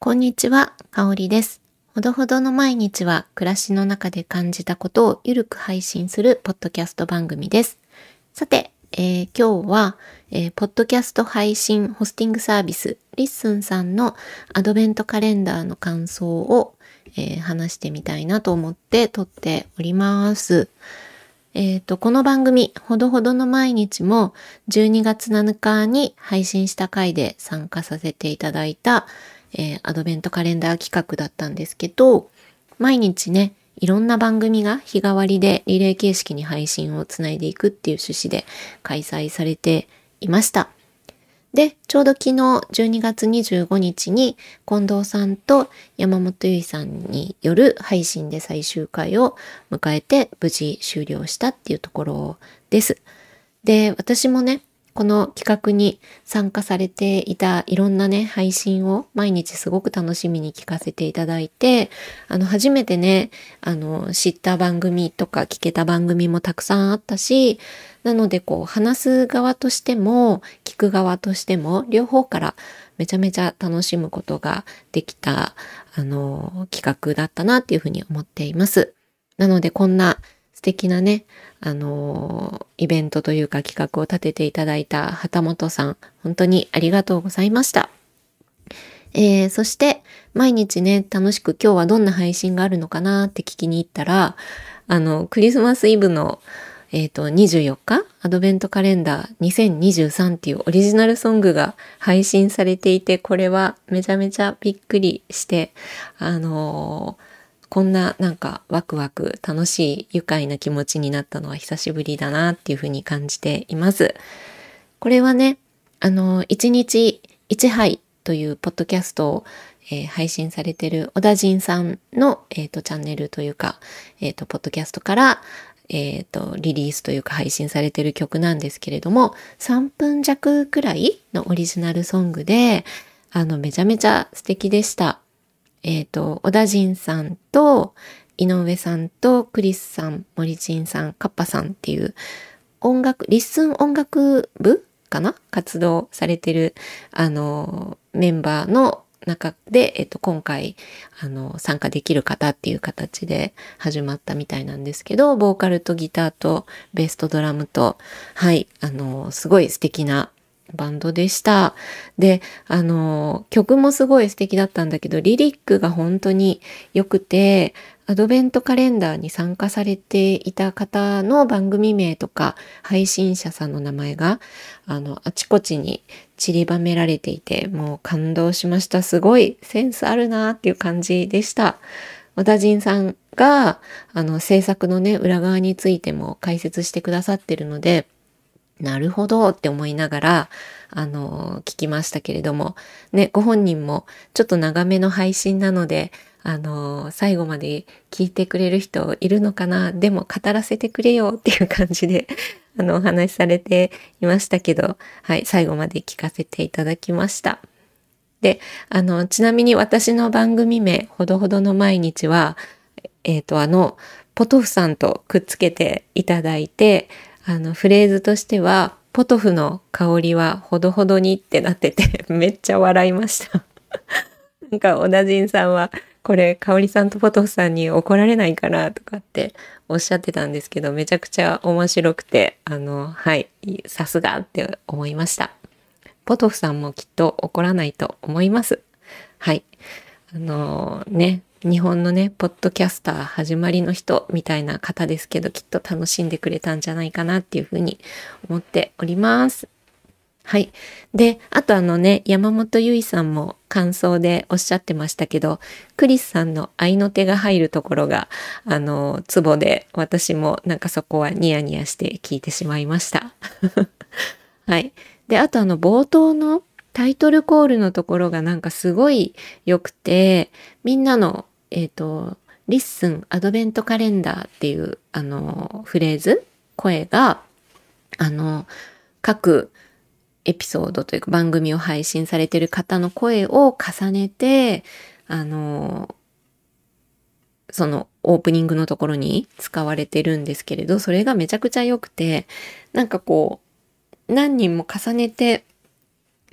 こんにちは、かおりです。ほどほどの毎日は暮らしの中で感じたことをゆるく配信するポッドキャスト番組です。さて、えー、今日は、えー、ポッドキャスト配信ホスティングサービス LISTEN さんのアドベントカレンダーの感想を、えー、話してみたいなと思って撮っております。えっ、と、この番組、ほどほどの毎日も12月7日に配信した回で参加させていただいた、えー、アドベントカレンダー企画だったんですけど、毎日ね、いろんな番組が日替わりでリレー形式に配信をつないでいくっていう趣旨で開催されていました。で、ちょうど昨日12月25日に近藤さんと山本由依さんによる配信で最終回を迎えて無事終了したっていうところです。で、私もね、この企画に参加されていたいろんなね、配信を毎日すごく楽しみに聞かせていただいて、あの、初めてね、あの、知った番組とか聞けた番組もたくさんあったし、なのでこう、話す側としても、聞く側としても、両方からめちゃめちゃ楽しむことができた、あの、企画だったなっていうふうに思っています。なので、こんな素敵なね、あのイベントというか企画を立てていただいた旗本さん、本当にありがとうございました。えー、そして、毎日ね、楽しく今日はどんな配信があるのかなって聞きに行ったら、あの、クリスマスイブの、えっ、ー、と、24日、アドベントカレンダー2023っていうオリジナルソングが配信されていて、これはめちゃめちゃびっくりして、あのーこんななんかワクワク楽しい愉快な気持ちになったのは久しぶりだなっていうふうに感じています。これはね、あの、1日1杯というポッドキャストを、えー、配信されてる小田人さんの、えーと、チャンネルというか、え、ー、と、ポッドキャストから、え、ー、と、リリースというか配信されてる曲なんですけれども、3分弱くらいのオリジナルソングで、あの、めちゃめちゃ素敵でした。えっ、ー、と、小田人さんと、井上さんとクリスさん、森ンさん、カッパさんっていう音楽、 LISTEN 音楽部かな？活動されてる、あの、メンバーの中で、えっと、今回、あの、参加できる方っていう形で始まったみたいなんですけど、ボーカルとギターとベースとドラムと、はい、あの、すごい素敵なバンドでした。で、あの、曲もすごい素敵だったんだけど、リリックが本当に良くて、アドベントカレンダーに参加されていた方の番組名とか配信者さんの名前があのあちこちに散りばめられていてもう感動しました。すごいセンスあるなっていう感じでした。小田人さんがあの制作のね裏側についても解説してくださってるのでなるほどって思いながら、あの、聞きましたけれども、ね、ご本人もちょっと長めの配信なので、あの、最後まで聞いてくれる人いるのかな？でも語らせてくれよっていう感じで、あの、お話しされていましたけど、はい、最後まで聞かせていただきました。で、あの、ちなみに私の番組名、ほどほどの毎日は、えっ、ー、と、あの、ポトフさんとくっつけていただいて、あの、フレーズとしては、ポトフの香りはほどほどにってなってて、めっちゃ笑いました なんか、小田人さんは、これ、香織さんとポトフさんに怒られないかなとかっておっしゃってたんですけど、めちゃくちゃ面白くて、あの、はい、さすがって思いました。ポトフさんもきっと怒らないと思います。はい。あのー、ね、日本のね、ポッドキャスター始まりの人みたいな方ですけど、きっと楽しんでくれたんじゃないかなっていうふうに思っております。はい。で、あとあのね、山本ゆいさんも感想でおっしゃってましたけど、クリスさんの愛の手が入るところが、あの、ツボで、私もなんかそこはニヤニヤして聞いてしまいました。はい。で、あとあの、冒頭のタイトルコールのところがなんかすごい良くて、みんなの、えっ、ー、と、 LISTEN アドベントカレンダーっていう、あの、フレーズ、声が、あの、各エピソードというか番組を配信されてる方の声を重ねて、あの、そのオープニングのところに使われてるんですけれど、それがめちゃくちゃ良くて、なんかこう、何人も重ねて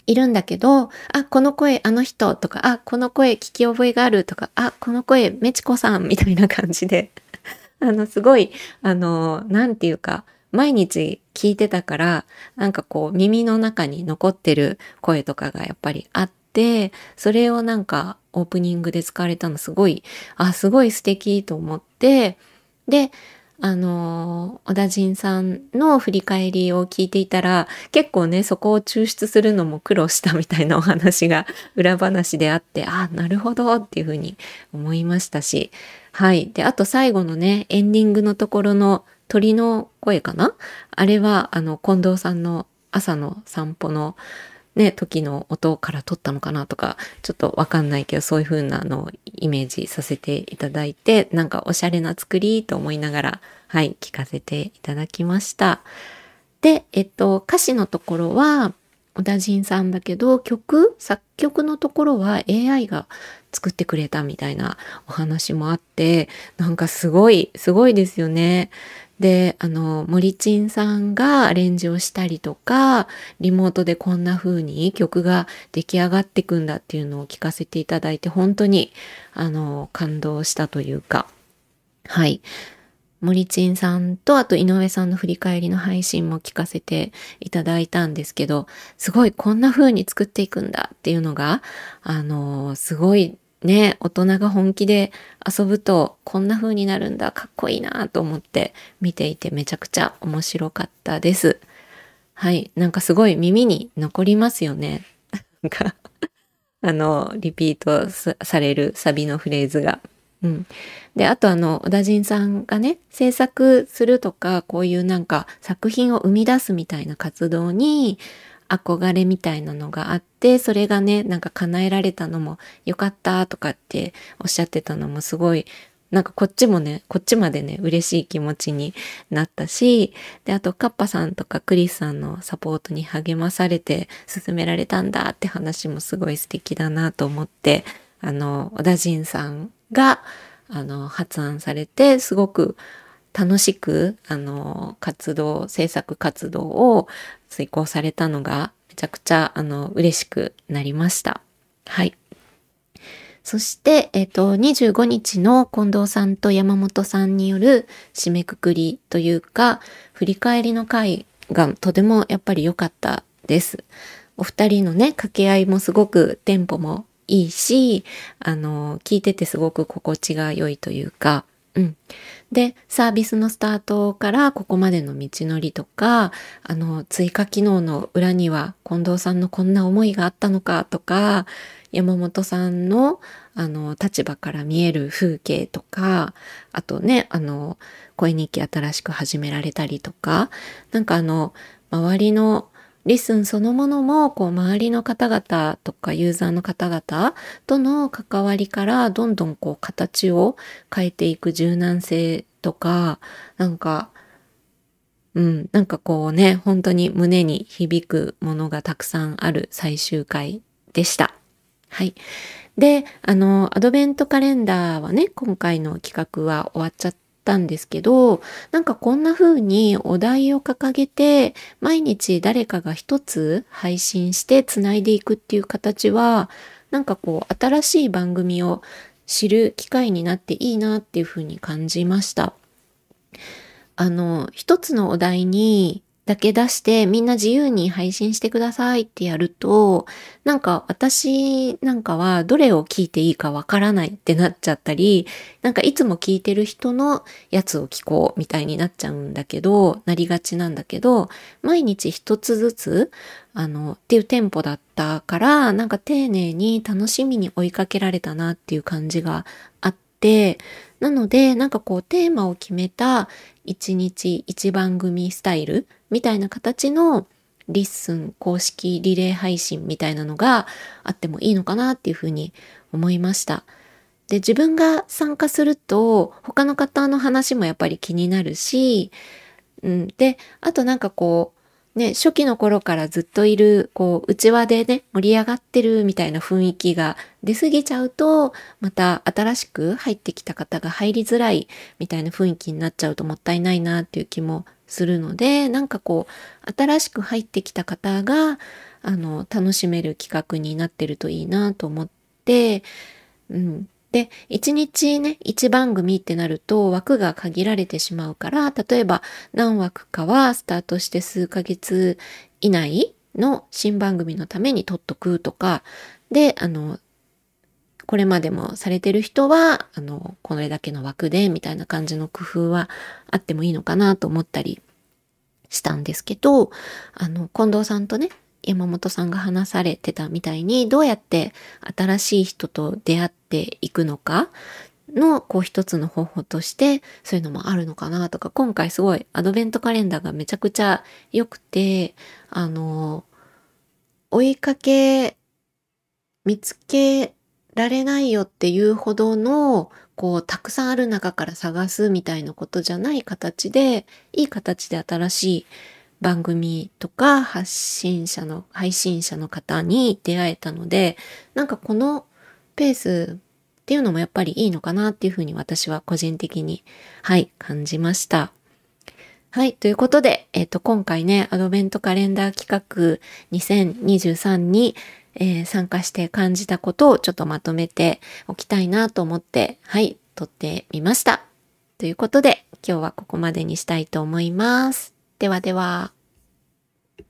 いるんだけど、あ、この声あの人とか、あ、この声聞き覚えがあるとか、あ、この声めちこさんみたいな感じで、あの、すごい、あの、なんていうか、毎日聞いてたから、なんかこう耳の中に残ってる声とかがやっぱりあって、それをなんかオープニングで使われたのすごい、あ、すごい素敵と思って、で、あの、小田陣さんの振り返りを聞いていたら、結構ね、そこを抽出するのも苦労したみたいなお話が裏話であって、あ、なるほどっていうふうに思いましたし、はい。で、あと最後のね、エンディングのところの鳥の声かな？あれは、あの、近藤さんの朝の散歩のね、時の音から撮ったのかなとか、ちょっとわかんないけど、そういう風なのをイメージさせていただいて、なんかおしゃれな作りと思いながら、はい、聞かせていただきました。で、えっと、歌詞のところは、小田陣さんだけど、曲、作曲のところは AI が作ってくれたみたいなお話もあって、なんかすごい、すごいですよね。で、あの、森ちんさんがアレンジをしたりとか、リモートでこんな風に曲が出来上がってくんだっていうのを聞かせていただいて、本当に、あの、感動したというか、はい。森ちんさんと、あと井上さんの振り返りの配信も聞かせていただいたんですけど、すごいこんな風に作っていくんだっていうのが、あの、すごいね、大人が本気で遊ぶとこんな風になるんだ、かっこいいなと思って見ていてめちゃくちゃ面白かったです。はい、なんかすごい耳に残りますよね。なんか あの、リピートされるサビのフレーズが。うん。で、あとあの、小田陣さんがね、制作するとか、こういうなんか作品を生み出すみたいな活動に、憧れみたいなのがあって、それがね、なんか叶えられたのもよかったとかっておっしゃってたのもすごい、なんかこっちもね、こっちまでね、嬉しい気持ちになったし、で、あとカッパさんとかクリスさんのサポートに励まされて進められたんだって話もすごい素敵だなと思って、あの、小田陣さんが、あの、発案されて、すごく楽しく、あの、活動、制作活動を遂行されたのが、めちゃくちゃ、あの、嬉しくなりました。はい。そして、えっ、と、25日の近藤さんと山本さんによる締めくくりというか、振り返りの回がとてもやっぱり良かったです。お二人のね、掛け合いもすごくテンポもいいし、あの、聞いててすごく心地が良いというか、うん。で、サービスのスタートからここまでの道のりとか、あの、追加機能の裏には近藤さんのこんな思いがあったのかとか、山本さんの、あの、立場から見える風景とか、あとね、あの、声日記新しく始められたりとか、なんかあの、周りのリスンそのものも、こう、周りの方々とかユーザーの方々との関わりから、どんどんこう、形を変えていく柔軟性とか、なんか、うん、なんかこうね、本当に胸に響くものがたくさんある最終回でした。はい。で、あの、アドベントカレンダーはね、今回の企画は終わっちゃったんですけど、なんかこんな風にお題を掲げて、毎日誰かが一つ配信して繋いでいくっていう形は、なんかこう新しい番組を知る機会になっていいなっていう風に感じました。あの、一つのお題にだけ出してみんな自由に配信してくださいってやると、なんか私なんかはどれを聞いていいかわからないってなっちゃったり、なんかいつも聞いてる人のやつを聞こうみたいになっちゃうんだけど、なりがちなんだけど、毎日一つずつ、あの、っていうテンポだったから、なんか丁寧に楽しみに追いかけられたなっていう感じがあって、なので、なんかこうテーマを決めた一日一番組スタイルみたいな形の LISTEN 公式リレー配信みたいなのがあってもいいのかなっていうふうに思いました。で、自分が参加すると他の方の話もやっぱり気になるし、うん、で、あとなんかこう、ね、初期の頃からずっといる、こう、内輪でね、盛り上がってるみたいな雰囲気が出過ぎちゃうと、また新しく入ってきた方が入りづらいみたいな雰囲気になっちゃうともったいないなっていう気もするので、なんかこう、新しく入ってきた方が、あの、楽しめる企画になってるといいなと思って、うん。で、1日ね、1番組ってなると枠が限られてしまうから、例えば何枠かはスタートして数ヶ月以内の新番組のために撮っとくとか、で、あの、これまでもされてる人は、あの、これだけの枠で、みたいな感じの工夫はあってもいいのかなと思ったりしたんですけど、あの、近藤さんとね、山本さんが話されてたみたいに、どうやって新しい人と出会っていくのかの、こう一つの方法として、そういうのもあるのかなとか、今回すごいアドベントカレンダーがめちゃくちゃ良くて、あの、追いかけ、見つけられないよっていうほどの、こう、たくさんある中から探すみたいなことじゃない形で、いい形で新しい番組とか発信者の、配信者の方に出会えたので、なんかこのペースっていうのもやっぱりいいのかなっていうふうに私は個人的に、はい、感じました。はい。ということで、えっ、ー、と、今回ね、アドベントカレンダー企画2023に、えー、参加して感じたことをちょっとまとめておきたいなと思って、はい、撮ってみました。ということで、今日はここまでにしたいと思います。ではでは。